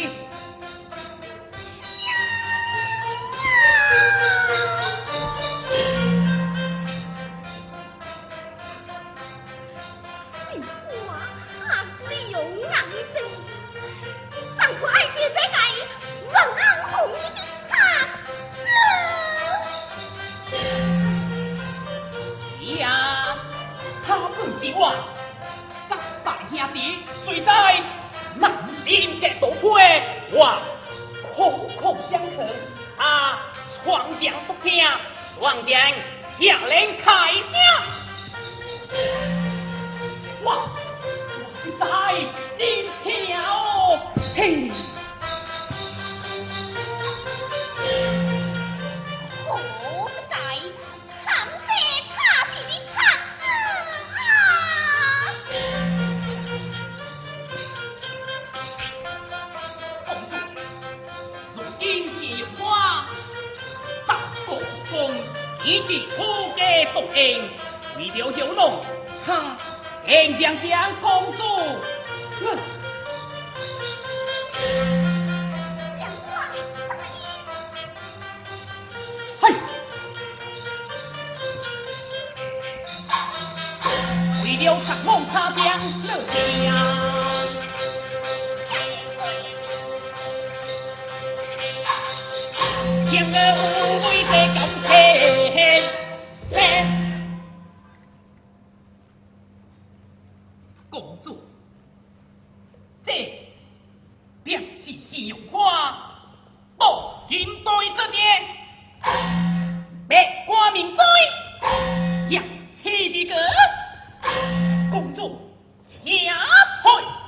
你不忘子油那一生可爱姐姐在的呀他不是我三大兄弟谁在能心皆多亏，我口口相传，啊，闯将不听，王将下令开枪。哇，我在心跳，嘿。这便是信花，不应该这点。别挂名嘴，扬气的歌，公主，请回。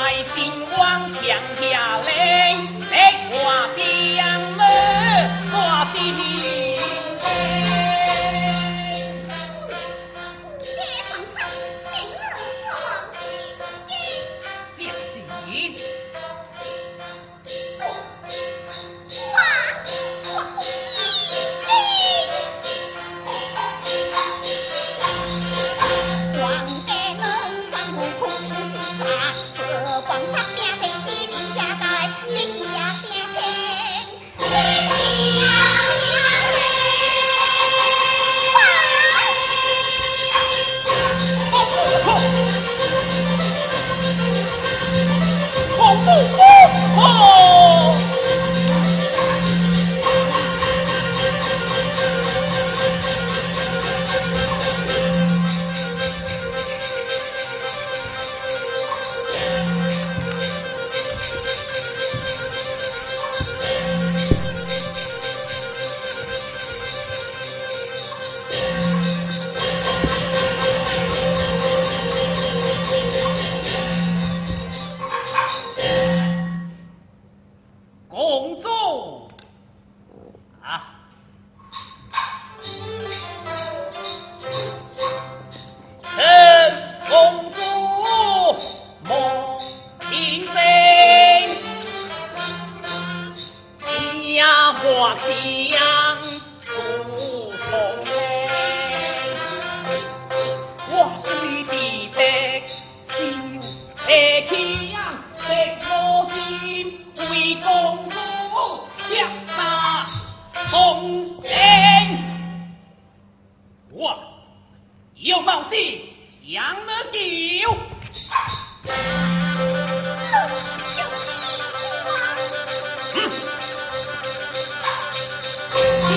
在新王墙下嘞，哎，我的。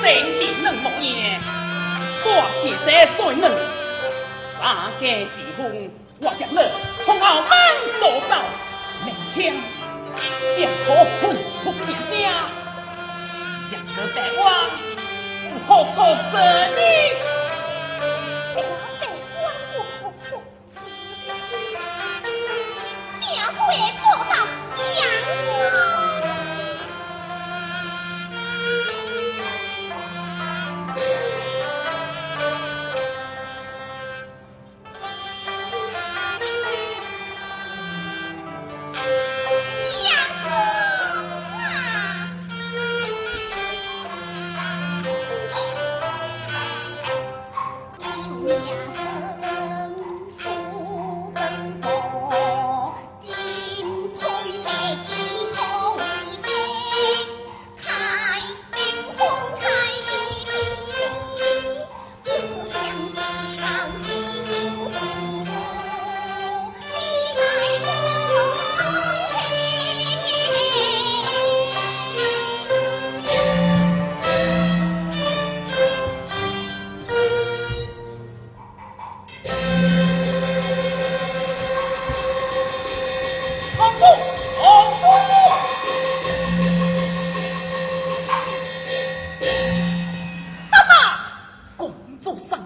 生地能无影，我一个衰人，大家时分，我将乐，从后门落到，明天便可混出天家，想得在我，不好做生意。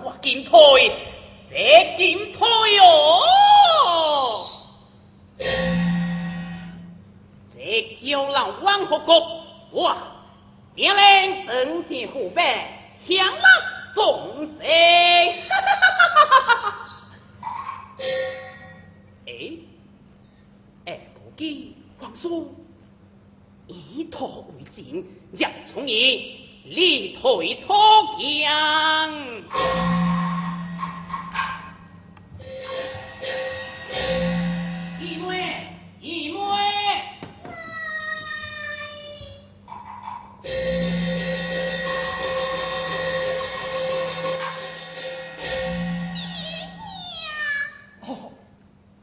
我金腿，这金腿哟、哦，这叫老王和哥，我命令登进虎背，向老总谁？哎，哎，不给，皇叔，以退为进，让从你。力推脱缰一枚一枚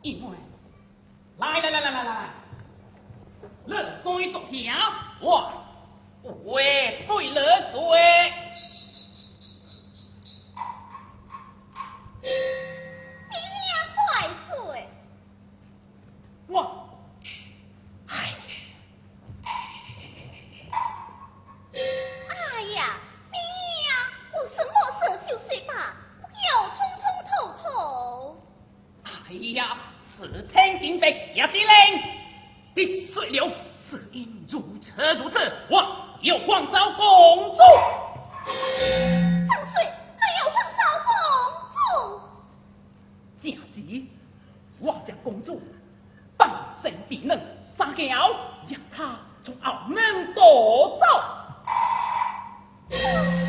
一妹。来来来来来来。来送一种羊哇话对了说。比能杀掉。让他从后门夺走。